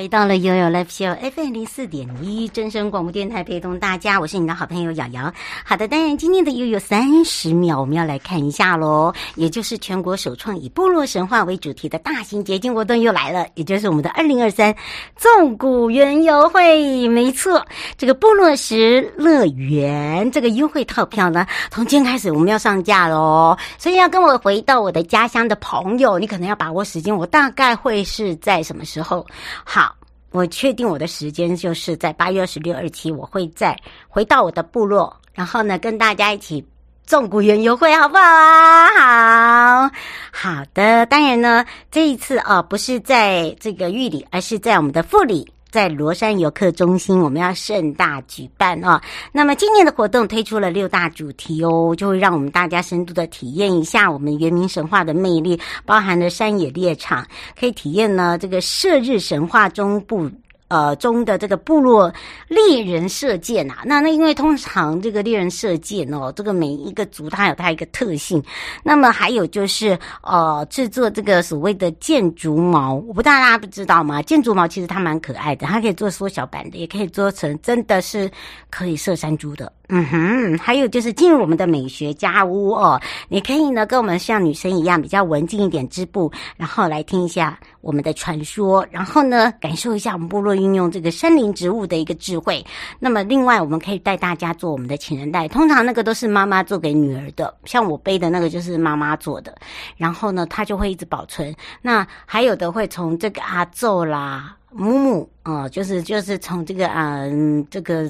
回到了悠悠 Live Show FM 零四点一真声广播电台，陪同大家，我是你的好朋友瑶瑶。好的，当然今天的悠悠三十秒，我们要来看一下喽，也就是全国首创以部落神话为主题的大型节庆活动又来了，也就是我们的二零二三纵谷园游会。没错，这个部落时乐园这个优惠套票呢，从今天开始我们要上架喽，所以要跟我回到我的家乡的朋友，你可能要把握时间，我大概会是在什么时候？好。我确定我的时间就是在八月二十六、二七，我会再回到我的部落，然后呢，跟大家一起纵谷园游会，好不好啊？好好的，当然呢，这一次啊，不是在这个玉里，而是在我们的富里。在罗山游客中心，我们要盛大举办哦。那么今年的活动推出了六大主题哦，就会让我们大家深度的体验一下我们原民神话的魅力，包含了山野猎场，可以体验呢这个射日神话中部。呃，中的这个部落猎人射箭啊，那那因为通常这个猎人射箭哦，这个每一个族它有它一个特性。那么还有就是呃，制作这个所谓的箭竹毛，我不知道大家不知道吗？箭竹毛其实它蛮可爱的，它可以做缩小版的，也可以做成真的是可以射山猪的。嗯哼，还有就是进入我们的美学家屋哦，你可以呢跟我们像女生一样比较文静一点织布，然后来听一下我们的传说，然后呢感受一下我们部落运用这个森林植物的一个智慧。那么另外我们可以带大家做我们的情人带，通常那个都是妈妈做给女儿的，像我背的那个就是妈妈做的，然后呢她就会一直保存。那还有的会从这个阿祖啦、母母啊、呃，就是就是从这个嗯、这个。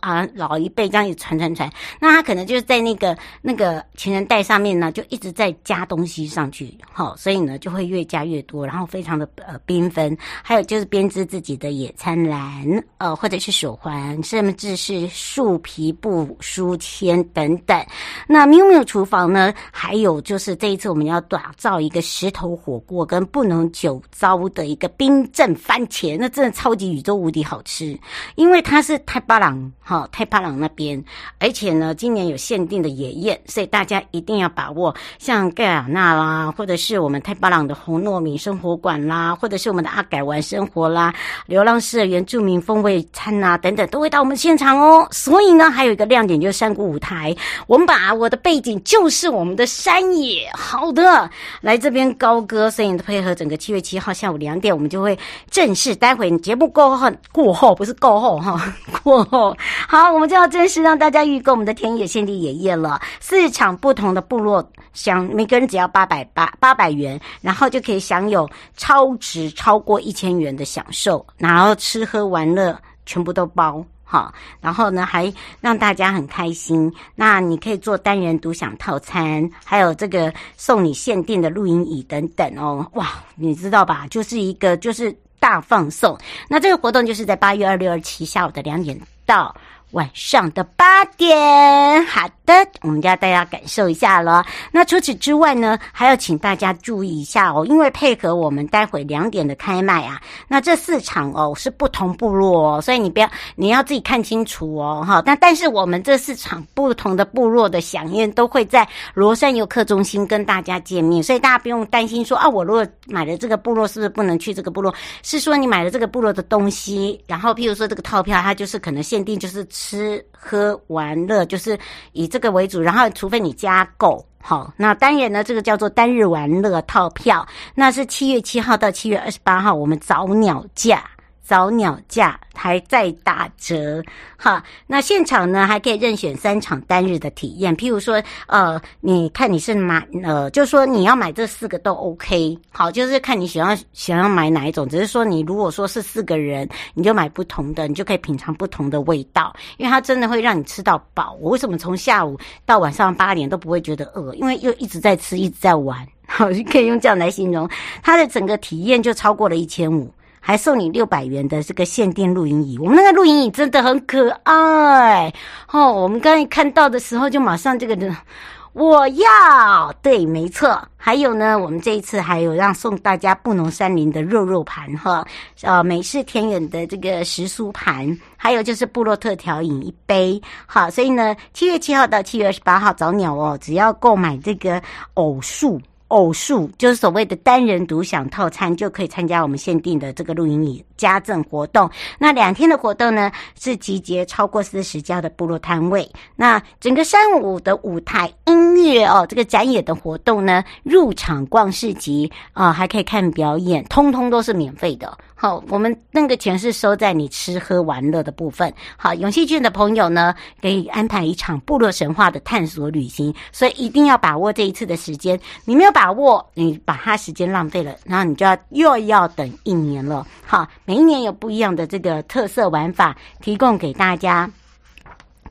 啊，老一辈这样一直传传传，那他可能就是在那个那个情人带上面呢，就一直在加东西上去，好，所以呢就会越加越多，然后非常的呃缤纷。还有就是编织自己的野餐篮，呃，或者是手环，甚至是树皮布书签等等。那喵喵厨房呢，还有就是这一次我们要打造一个石头火锅跟不能久糟的一个冰镇番茄，那真的超级宇宙无敌好吃，因为它是太巴朗。好，太巴朗那边，而且呢，今年有限定的野宴，所以大家一定要把握。像盖亚娜啦，或者是我们太巴朗的红糯米生活馆啦，或者是我们的阿改玩生活啦，流浪式的原住民风味餐呐、啊，等等，都会到我们现场哦。所以呢，还有一个亮点就是山谷舞台，我们把我的背景就是我们的山野。好的，来这边高歌，所以配合整个七月七号下午两点，我们就会正式。待会节目过后，过后不是过后哈，过后。好，我们就要正式让大家预购我们的田野限定野宴了。四场不同的部落，享每个人只要八百八八百元，然后就可以享有超值超过一千元的享受，然后吃喝玩乐全部都包，好，然后呢还让大家很开心。那你可以做单人独享套餐，还有这个送你限定的露营椅等等哦。哇，你知道吧？就是一个就是大放送。那这个活动就是在八月二六二七下午的两点。到晚上的八点。好的，我们就要大家感受一下了。那除此之外呢，还要请大家注意一下哦，因为配合我们待会两点的开卖啊，那这四场哦是不同部落哦，所以你不要你要自己看清楚哦，哈。那但是我们这四场不同的部落的响应都会在罗山游客中心跟大家见面，所以大家不用担心说啊，我如果买了这个部落，是不是不能去这个部落？是说你买了这个部落的东西，然后譬如说这个套票，它就是可能限定就是吃喝玩乐，就是以这个为主，然后除非你加购。好，那当然呢，这个叫做单日玩乐套票，那是七月七号到七月二十八号，我们早鸟价。早鸟价还在打折，哈，那现场呢还可以任选三场单日的体验，譬如说，呃，你看你是买，呃，就是说你要买这四个都 OK，好，就是看你想要想要买哪一种，只是说你如果说是四个人，你就买不同的，你就可以品尝不同的味道，因为它真的会让你吃到饱。我为什么从下午到晚上八点都不会觉得饿？因为又一直在吃，一直在玩，好，可以用这样来形容，它的整个体验就超过了一千五。还送你六百元的这个限定露营椅，我们那个露营椅真的很可爱哦。我们刚才看到的时候，就马上这个人我要，对，没错。还有呢，我们这一次还有让送大家布农山林的肉肉盘哈，呃，美式田园的这个时蔬盘，还有就是布洛特调饮一杯。好，所以呢，七月七号到七月二十八号早鸟哦，只要购买这个偶数。偶数就是所谓的单人独享套餐，就可以参加我们限定的这个露营里家政活动。那两天的活动呢，是集结超过四十家的部落摊位。那整个山舞的舞台音乐哦，这个展演的活动呢，入场逛市集啊、还可以看表演，通通都是免费的。好，我们那个钱是收在你吃喝玩乐的部分。好，永续券的朋友呢，可以安排一场部落神话的探索旅行，所以一定要把握这一次的时间。你没有把握，你把它时间浪费了，然后你就要又要等一年了。好，每一年有不一样的这个特色玩法提供给大家。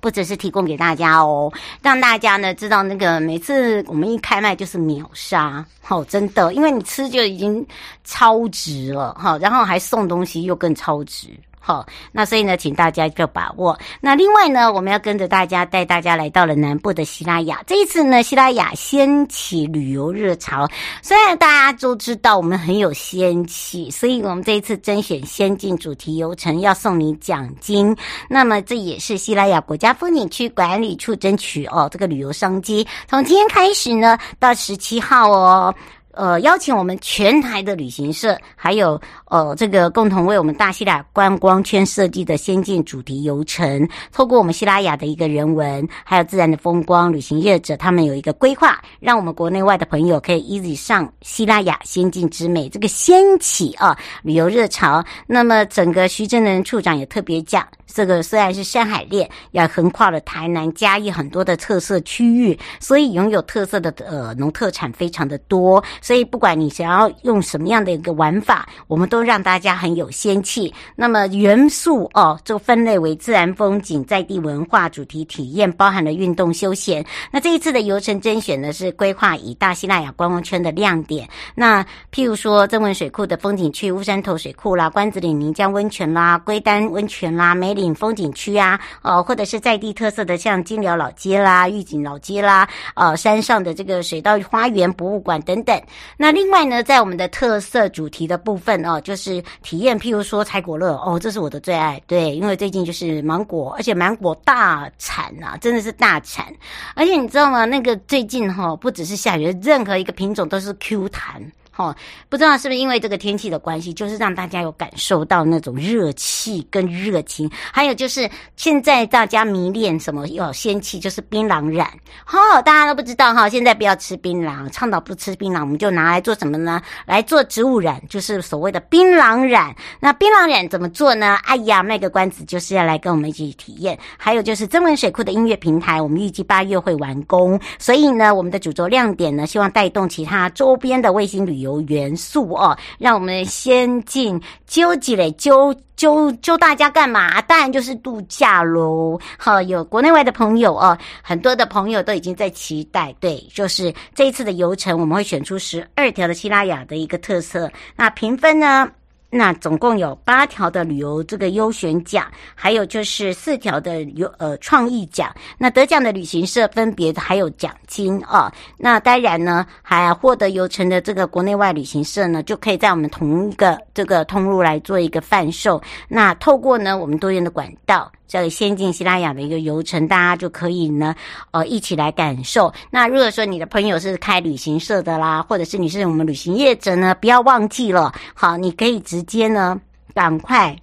不只是提供给大家哦，让大家呢知道那个每次我们一开卖就是秒杀，好，真的，因为你吃就已经超值了，好，然后还送东西又更超值。好，那所以呢，请大家就把握。那另外呢，我们要跟着大家带大家来到了南部的西拉雅。这一次呢，西拉雅掀起旅游热潮。虽然大家都知道我们很有仙气，所以我们这一次甄选先进主题游程要送你奖金。那么这也是西拉雅国家风景区管理处争取哦这个旅游商机。从今天开始呢，到十七号哦。呃，邀请我们全台的旅行社，还有呃，这个共同为我们大西拉观光圈设计的先进主题游程，透过我们西拉雅的一个人文，还有自然的风光，旅行业者他们有一个规划，让我们国内外的朋友可以 easy 上西拉雅仙境之美，这个掀起啊旅游热潮。那么整个徐正仁处长也特别讲。这个虽然是山海链，也横跨了台南嘉义很多的特色区域，所以拥有特色的呃农特产非常的多。所以不管你想要用什么样的一个玩法，我们都让大家很有仙气。那么元素哦，就分类为自然风景、在地文化、主题体验，包含了运动休闲。那这一次的游程甄选呢，是规划以大西拉雅观光圈的亮点。那譬如说，曾文水库的风景区、乌山头水库啦、关子岭泥浆温泉啦、龟丹温泉啦、梅岭。风景区啊，哦，或者是在地特色的，像金寮老街啦、玉井老街啦，呃，山上的这个水稻花园博物馆等等。那另外呢，在我们的特色主题的部分哦，就是体验，譬如说采果乐哦，这是我的最爱，对，因为最近就是芒果，而且芒果大产啊，真的是大产。而且你知道吗？那个最近哈、不只是下雨，任何一个品种都是 Q 弹。哦，不知道是不是因为这个天气的关系，就是让大家有感受到那种热气跟热情。还有就是现在大家迷恋什么有仙气，就是槟榔染。哦，大家都不知道哈，现在不要吃槟榔，倡导不吃槟榔，我们就拿来做什么呢？来做植物染，就是所谓的槟榔染。那槟榔染怎么做呢？哎呀，卖个关子，就是要来跟我们一起体验。还有就是曾文水库的音乐平台，我们预计八月会完工，所以呢，我们的主轴亮点呢，希望带动其他周边的卫星旅游。元素哦，让我们先进纠结嘞，纠纠纠大家干嘛？当然就是度假喽。好，有国内外的朋友哦，很多的朋友都已经在期待。对，就是这一次的游程，我们会选出十二条的希拉雅的一个特色。那评分呢？那总共有八条的旅游这个优选奖，还有就是四条的游呃创意奖。那得奖的旅行社分别还有奖金哦。那当然呢，还获得游程的这个国内外旅行社呢，就可以在我们同一个这个通路来做一个贩售。那透过呢我们多元的管道，这个先进西拉雅的一个游程，大家就可以呢呃一起来感受。那如果说你的朋友是开旅行社的啦，或者是你是我们旅行业者呢，不要忘记了，好，你可以。直接呢，赶快。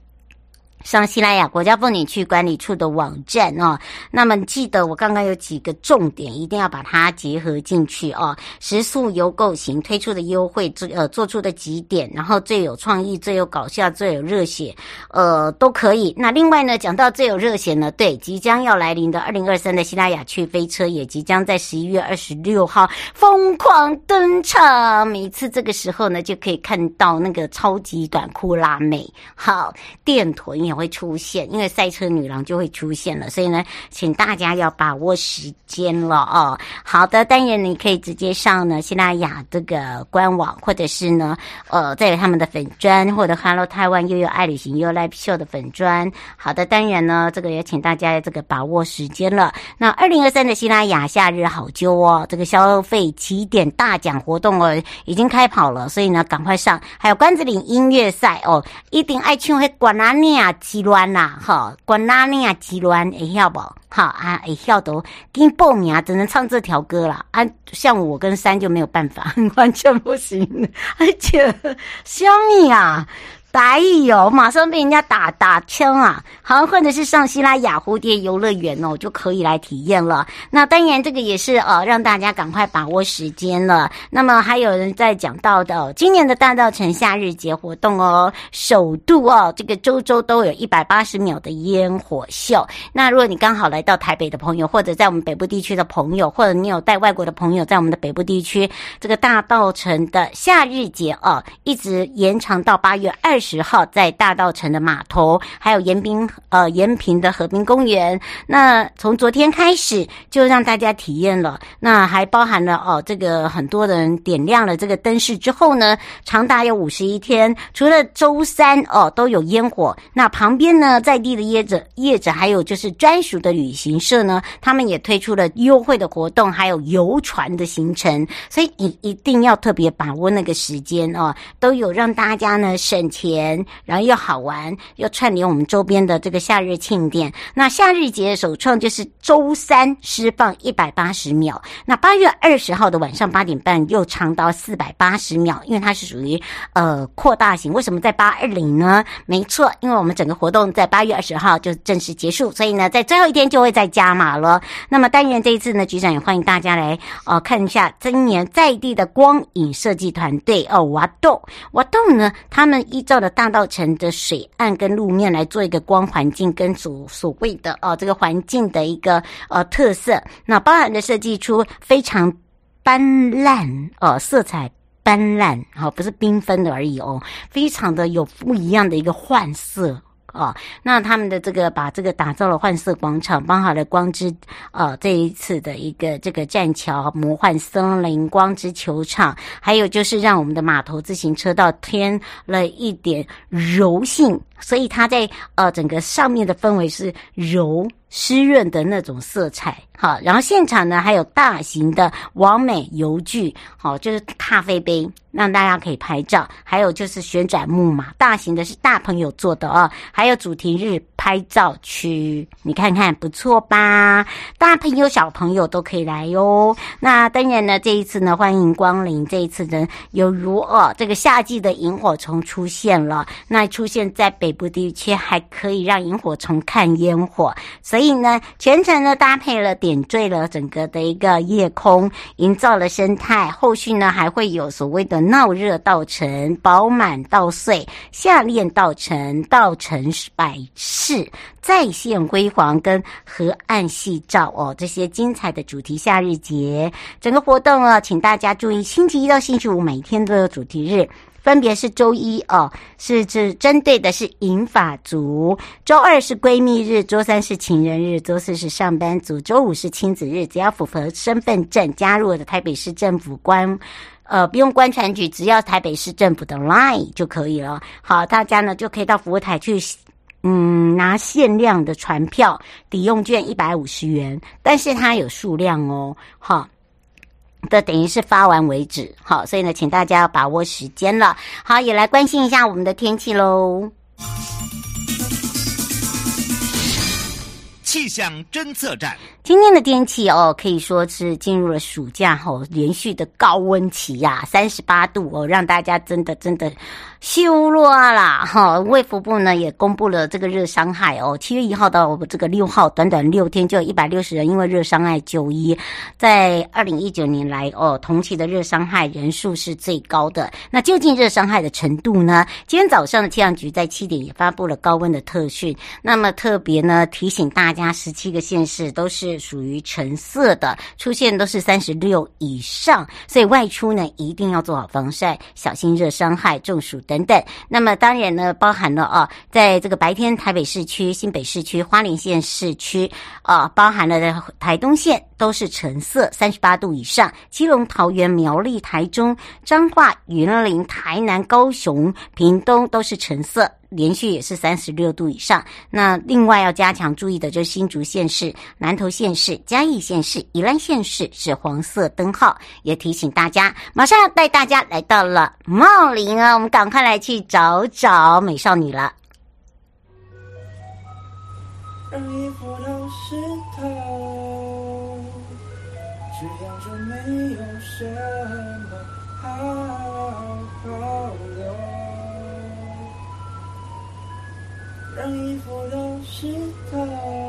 上西拉雅国家风景区管理处的网站哦，那么记得我刚刚有几个重点，一定要把它结合进去哦。食宿游购行推出的优惠，做呃做出的几点，然后最有创意、最有搞笑、最有热血，呃都可以。那另外呢，讲到最有热血呢，对，即将要来临的二零二三的西拉雅趣飞车也即将在十一月二十六号疯狂登场。每次这个时候呢，就可以看到那个超级短裤辣妹，好电臀也会出现，因为赛车女郎就会出现了，所以呢，请大家要把握时间了哦。好的，当然你可以直接上呢西拉雅这个官网，或者是呢，呃，在他们的粉砖，或者 Hello 台湾悠悠爱旅行悠 Live Show 的粉砖。好的，当然呢，这个也请大家这个把握时间了。那二零二三的西拉雅夏日好揪哦，这个消费起点大奖活动哦，已经开跑了，所以呢，赶快上。还有关子岭音乐赛哦，一定爱唱会管哪尼亚。极乱啦，哈，管哪里啊？极乱会晓不？好啊，会晓得给你报名啊，只能唱这条歌了啊。像我跟三就没有办法，完全不行，而且小米啊。来有，马上被人家打打枪啊！好像，或者是上西拉雅蝴蝶游乐园哦，就可以来体验了。那当然，这个也是呃，让大家赶快把握时间了。那么还有人在讲到的今年的大稻埕夏日节活动哦，首度哦，这个周周都有一百八十秒的烟火秀。那如果你刚好来到台北的朋友，或者在我们北部地区的朋友，或者你有带外国的朋友在我们的北部地区，这个大稻城的夏日节哦，一直延长到八月二十。十号在大稻城的码头，还有延滨呃延平的河滨公园。那从昨天开始就让大家体验了，那还包含了哦，这个很多人点亮了这个灯饰之后呢，长达有五十一天，除了周三哦都有烟火。那旁边呢，在地的业者业者还有就是专属的旅行社呢，他们也推出了优惠的活动，还有游船的行程，所以你一定要特别把握那个时间哦，都有让大家呢省钱。然后又好玩，又串联我们周边的这个夏日庆典。那夏日节首创就是周三释放一百八十秒，那八月二十号的晚上八点半又长到四百八十秒，因为它是属于呃扩大型。为什么在八二零呢？没错，因为我们整个活动在八月二十号就正式结束，所以呢，在最后一天就会再加码了。那么当然这一次呢，局长也欢迎大家来呃看一下今年在地的光影设计团队哦，瓦豆瓦豆呢，他们依照大道城的水岸跟路面来做一个光环境跟所所谓的哦这个环境的一个呃特色，那包含的设计出非常斑斓呃色彩斑斓，好不是缤纷的而已哦，非常的有不一样的一个换色。哦，那他们的这个把这个打造了幻色广场，包含了光之呃这一次的一个这个栈桥、魔幻森林、光之球场，还有就是让我们的码头自行车道添了一点柔性，所以它在呃整个上面的氛围是柔湿润的那种色彩。好，然后现场呢还有大型的完美油具，好，就是咖啡杯。让大家可以拍照，还有就是旋转木马，大型的是大朋友坐的哦，还有主题日拍照区，你看看不错吧？大朋友小朋友都可以来哟。那当然呢，这一次呢，欢迎光临。这一次呢，犹如哦，这个夏季的萤火虫出现了，那出现在北北部地区还可以让萤火虫看烟火，所以呢，全程呢搭配了点缀了整个的一个夜空，营造了生态。后续呢还会有所谓的。闹热稻城，饱满稻穗，夏恋稻城，稻城百事再现辉煌，跟河岸夕照哦，这些精彩的主题夏日节，整个活动啊，请大家注意，星期一到星期五每天都有主题日，分别是周一哦，是指针对的是银发族；周二是闺蜜日；周三是情人日；周四是上班族；周五是亲子日。只要符合身份证，加入我的台北市政府官。呃，不用观传局，只要台北市政府的 Line 就可以了。好，大家呢就可以到服务台去，嗯，拿限量的船票抵用券一百五十元，但是它有数量哦。好，这等于是发完为止。好，所以呢，请大家要把握时间了。好，也来关心一下我们的天气喽。气象侦测站，今天的天气哦，可以说是进入了暑假哦，连续的高温期呀，三十八度哦，让大家真的真的。修罗啦，哈！卫福部呢也公布了这个热伤害哦，七月一号到这个六号，短短六天就有一百六十人因为热伤害就医，在二零一九年来哦，同期的热伤害人数是最高的。那究竟热伤害的程度呢？今天早上的气象局在七点也发布了高温的特讯，那么特别呢提醒大家，十七个县市都是属于橙色的，出现都是三十六以上，所以外出呢一定要做好防晒，小心热伤害中暑。等等，那么当然呢，包含了啊，在这个白天台北市区、新北市区、花莲县市区啊，包含了台东县都是橙色，三十八度以上；基隆、桃园、苗栗、台中、彰化、云林、台南、高雄、屏东都是橙色。连续也是三十六度以上。那另外要加强注意的就是新竹县市、南投县市、嘉义县市、宜兰县市是黄色灯号，也提醒大家，马上要带大家来到了茂林啊，我们赶快来去找找美少女了。让衣服都湿透，衣服都湿透。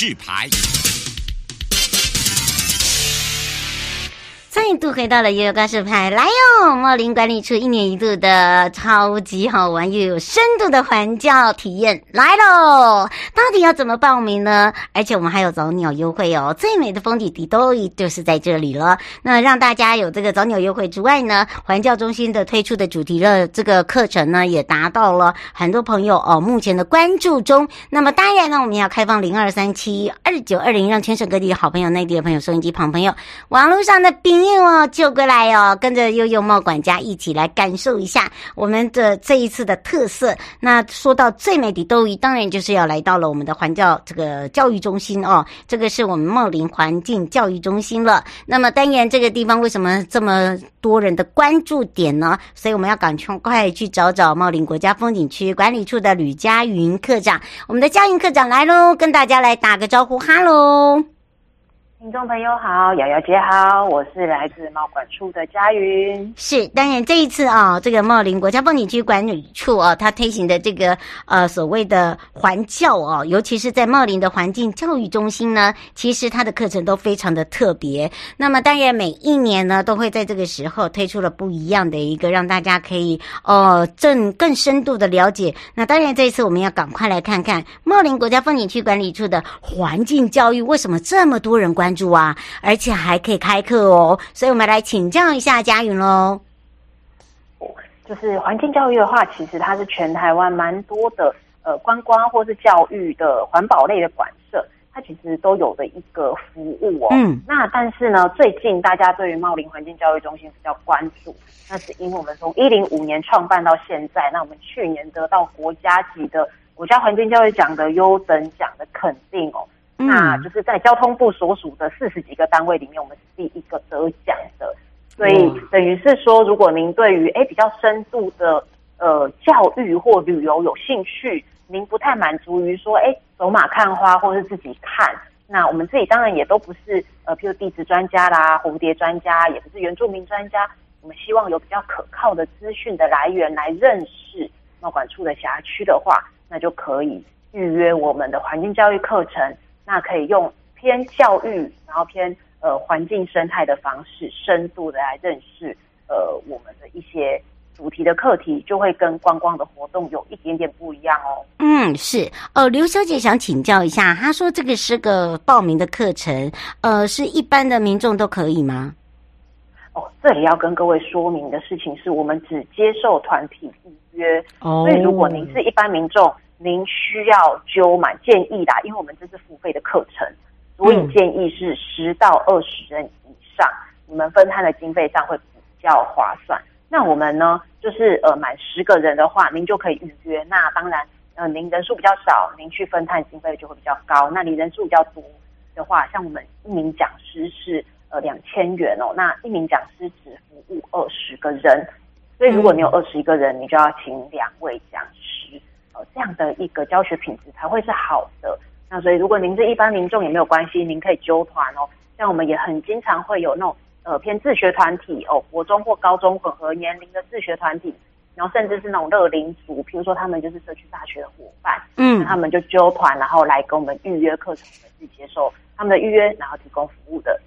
示牌。度回到了悠悠告示牌，来哟！茂林管理处一年一度的超级好玩又有深度的环教体验来喽！到底要怎么报名呢？而且我们还有早鸟优惠哦，最美的风景地都就是在这里了。那让大家有这个早鸟优惠之外呢，环教中心的推出的主题的这个课程呢，也达到了很多朋友哦目前的关注中。那么当然呢，我们要开放零二三七二九二零，让全省各地的好朋友、内地的朋友、收音机旁朋友、网络上的朋友。哦，就过来哦，跟着悠悠茂管家一起来感受一下我们的这一次的特色。那说到最美的都宜，当然就是要来到了我们的环教这个教育中心哦，这个是我们茂林环境教育中心了。那么当然这个地方为什么这么多人的关注点呢？所以我们要赶快去找找茂林国家风景区管理处的吕佳云课长。我们的佳云课长来喽，跟大家来打个招呼，哈喽。听众朋友好，瑶瑶姐好，我是来自茂管处的佳云。是，当然这一次啊，这个茂林国家风景区管理处啊，它推行的这个呃所谓的环教哦，尤其是在茂林的环境教育中心呢，其实它的课程都非常的特别。那么当然每一年呢，都会在这个时候推出了不一样的一个，让大家可以哦更更深度的了解。那当然这一次我们要赶快来看看茂林国家风景区管理处的环境教育为什么这么多人关注。关注啊，而且还可以开课哦，所以我们来请教一下佳云喽。就是环境教育的话，其实它是全台湾蛮多的呃观光或是教育的环保类的馆舍，它其实都有的一个服务哦。嗯，那但是呢，最近大家对于茂林环境教育中心比较关注，那是因为我们从一零五年创办到现在，那我们去年得到国家级的国家环境教育奖的优等奖的肯定哦。那就是在交通部所属的四十几个单位里面，我们是第一个得奖的，所以等于是说，如果您对于哎比较深度的呃教育或旅游有兴趣，您不太满足于说哎走马看花或是自己看，那我们自己当然也都不是呃譬如地质专家啦、蝴蝶专家，也不是原住民专家，我们希望有比较可靠的资讯的来源来认识茂管处的辖区的话，那就可以。预约我们的环境教育课程，那可以用偏教育，然后偏呃环境生态的方式，深度的来认识呃我们的一些主题的课题，就会跟观光的活动有一点点不一样哦。嗯，是。呃，刘小姐想请教一下，她说这个是个报名的课程，呃，是一般的民众都可以吗？哦，这里要跟各位说明的事情是我们只接受团体预约，哦，所以如果您是一般民众。您需要揪满建议的，因为我们这是付费的课程，所以建议是十到二十人以上，你们分摊的经费上会比较划算。那我们呢，就是呃满十个人的话，您就可以预约。那当然，呃，您人数比较少，您去分摊经费就会比较高。那你人数比较多的话，像我们一名讲师是呃两千元哦，那一名讲师只服务二十个人，所以如果你有二十一个人，你就要请两位讲师。这样的一个教学品质才会是好的。那所以，如果您是一般民众也没有关系，您可以揪团哦。像我们也很经常会有那种呃偏自学团体哦，国中或高中混合年龄的自学团体，然后甚至是那种乐龄组，譬如说他们就是社区大学的伙伴，嗯，他们就揪团，然后来跟我们预约课程，我们去接受他们的预约，然后提供服务的。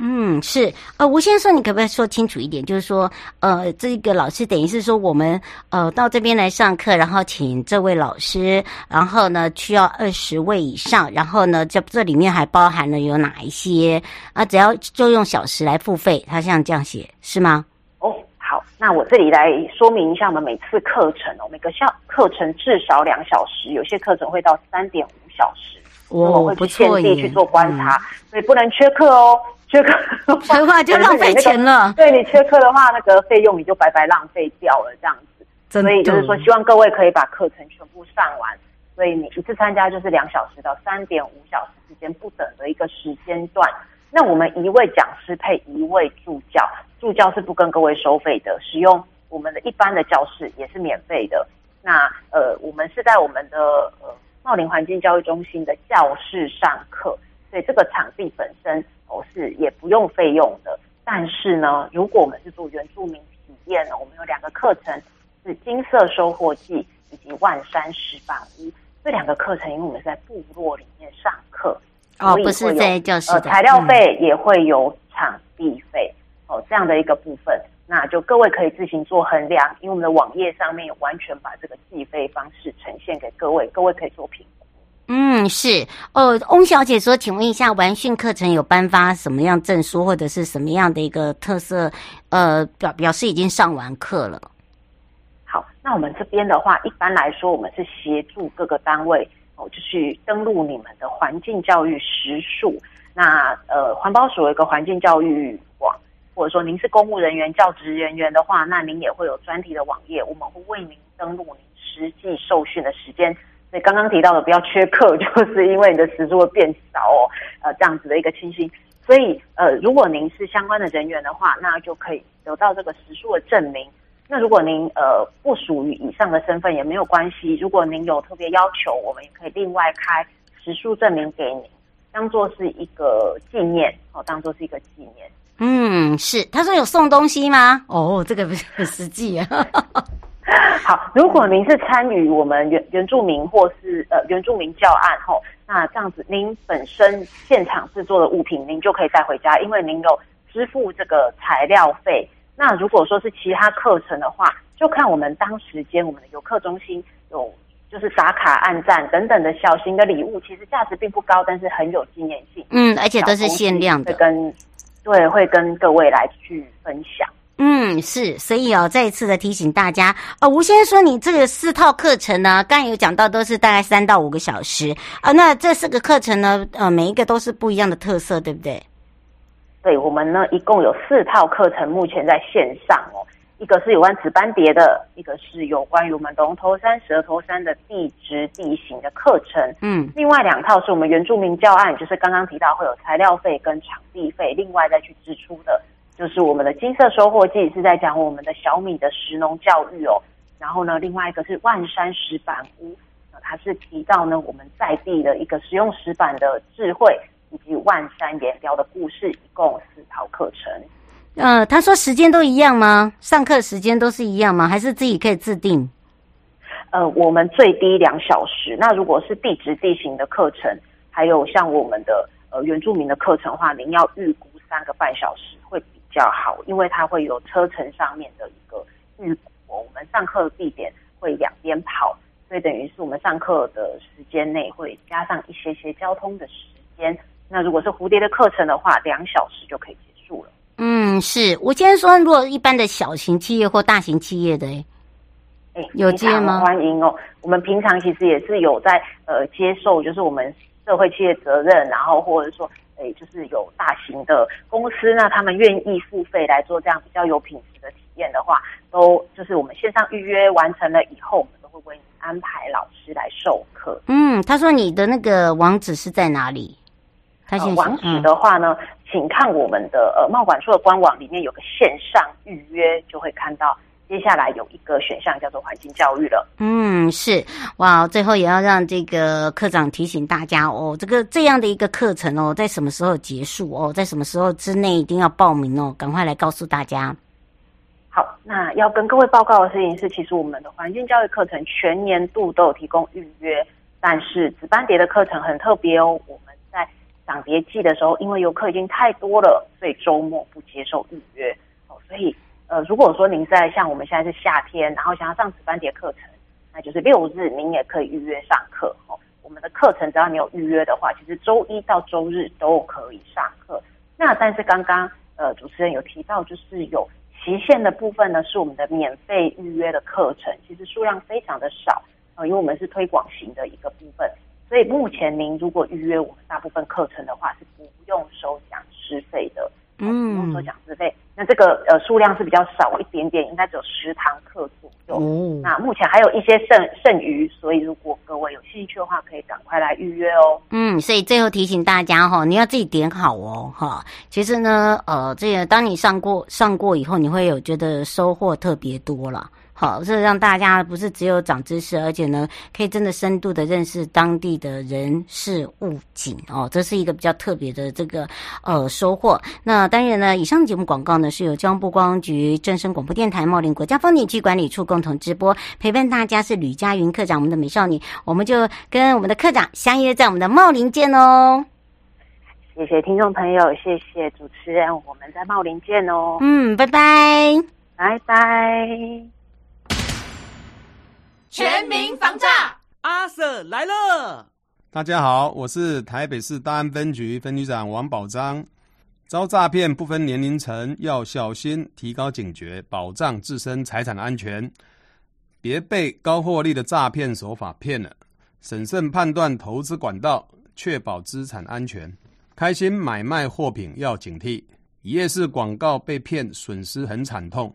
嗯，是，呃，吴先生，你可不可以说清楚一点？就是说，呃，这个老师等于是说，我们呃到这边来上课，然后请这位老师，然后呢需要二十位以上，然后呢这这里面还包含了有哪一些啊？只要就用小时来付费，他像这样写是吗？哦，好，那我这里来说明一下，我们每次课程哦，每个校课程至少两小时，有些课程会到三点五小时，我们会去现地去做观察，嗯、所以不能缺课哦。缺课的话就浪费钱了。对，你缺课的话，那个费用你就白白浪费掉了，这样子。所以就是说，希望各位可以把课程全部上完。所以你一次参加就是两小时到三点五小时之间不等的一个时间段。那我们一位讲师配一位助教，助教是不跟各位收费的，使用我们的一般的教室也是免费的。那呃，我们是在我们的呃茂林环境教育中心的教室上课，所以这个场地本身。哦，是也不用费用的，但是呢，如果我们是做原住民体验呢，我们有两个课程是金色收获季以及万山石板屋这两个课程，因为我们是在部落里面上课，哦，不是在教室的，呃，材料费也会有场地费，嗯，哦，这样的一个部分，那就各位可以自行做衡量，因为我们的网页上面完全把这个计费方式呈现给各位，各位可以做评估。嗯，是哦，翁小姐说，请问一下，完训课程有颁发什么样证书，或者是什么样的一个特色？呃，表表示已经上完课了。好，那我们这边的话，一般来说，我们是协助各个单位哦，就去登录你们的环境教育时数。那呃，环保署有一个环境教育网，或者说您是公务人员、教职人员的话，那您也会有专题的网页，我们会为您登录您实际受训的时间。所以刚刚提到的不要缺课，就是因为你的时数会变少哦，呃，这样子的一个情形。所以呃，如果您是相关的人员的话，那就可以得到这个时数的证明。那如果您呃不属于以上的身份也没有关系，如果您有特别要求，我们也可以另外开时数证明给您，当做是一个纪念哦，当做是一个纪念。嗯，是。他说有送东西吗？哦，这个不是很实际啊。好，如果您是参与我们原原住民或是呃原住民教案吼，那这样子您本身现场制作的物品，您就可以带回家，因为您有支付这个材料费。那如果说是其他课程的话，就看我们当时间我们的游客中心有就是打卡、按赞等等的小型的礼物，其实价值并不高，但是很有纪念性。嗯，而且都是限量的，会跟对会跟各位来去分享。嗯，是，所以哦，再一次的提醒大家，呃，吴先生说你这个四套课程呢，刚才有讲到都是大概三到五个小时啊，呃，那这四个课程呢，呃，每一个都是不一样的特色，对不对？对，我们呢一共有四套课程，目前在线上哦，一个是有关紫斑蝶的，一个是有关于我们龙头山、蛇头山的地质地形的课程，嗯，另外两套是我们原住民教案，就是刚刚提到会有材料费跟场地费，另外再去支出的。就是我们的金色收获季是在讲我们的小米的石农教育哦，然后呢，另外一个是万山石板屋，它是提到呢我们在地的一个使用石板的智慧以及万山岩雕的故事，一共四套课程。呃，他说时间都一样吗？上课时间都是一样吗？还是自己可以自定？呃，我们最低两小时。那如果是地质地形的课程，还有像我们的呃原住民的课程的话，您要预估三个半小时较好，因为它会有车程上面的一个预估。我们上课的地点会两边跑，所以等于是我们上课的时间内会加上一些些交通的时间。那如果是蝴蝶的课程的话，两小时就可以结束了。嗯，是我今天说，如果一般的小型企业或大型企业的，哎，有接吗？欢迎哦。我们平常其实也是有在呃接受，就是我们社会企业责任，然后或者说，哎，就是有大型的公司，那他们愿意付费来做这样比较有品质的体验的话，都就是我们线上预约完成了以后，我们都会为你安排老师来授课。嗯，他说你的那个网址是在哪里？呃、网址的话呢，嗯、请看我们的呃贸管处的官网里面有个线上预约，就会看到接下来有一个选项叫做环境教育了。嗯，是哇，最后也要让这个课长提醒大家哦，这个这样的一个课程哦，在什么时候结束哦，在什么时候之内一定要报名哦，赶快来告诉大家。好，那要跟各位报告的事情是，其实我们的环境教育课程全年度都有提供预约，但是紫斑蝶的课程很特别哦，我们在涨蝶季的时候，因为游客已经太多了，所以周末不接受预约哦。所以，呃，如果说您在像我们现在是夏天，然后想要上紫斑蝶课程，那就是六日您也可以预约上课哦。我们的课程只要你有预约的话，其实周一到周日都可以上课。那但是刚刚呃主持人有提到，就是有期限的部分呢，是我们的免费预约的课程，其实数量非常的少呃，因为我们是推广型的一个部分。所以目前您如果预约我们大部分课程的话，是不用收讲师费的，嗯，不用收讲师费。那这个呃数量是比较少一点点，应该只有十堂课左右。嗯，那目前还有一些剩剩余，所以如果各位有兴趣的话，可以赶快来预约哦。嗯，所以最后提醒大家哈，你要自己点好哦哈。其实呢，呃，这个当你上过上过以后，你会有觉得收获特别多了。好，这让大家不是只有长知识，而且呢，可以真的深度的认识当地的人事物景哦，这是一个比较特别的这个呃收获。那当然呢，以上节目广告呢是由交通部观光局、正声广播电台、茂林国家风景区管理处共同直播，陪伴大家是吕佳云课长，我们的美少女，我们就跟我们的课长相约在我们的茂林见哦。谢谢听众朋友，谢谢主持人，我们在茂林见哦。嗯，拜拜，拜拜。全民防诈，阿 Sir 来了！大家好，我是台北市大安分局分局长王宝章。遭诈骗不分年龄层，要小心，提高警觉，保障自身财产安全，别被高获利的诈骗手法骗了。审慎判断投资管道，确保资产安全。开心买卖货品要警惕，一夜市广告被骗，损失很惨痛。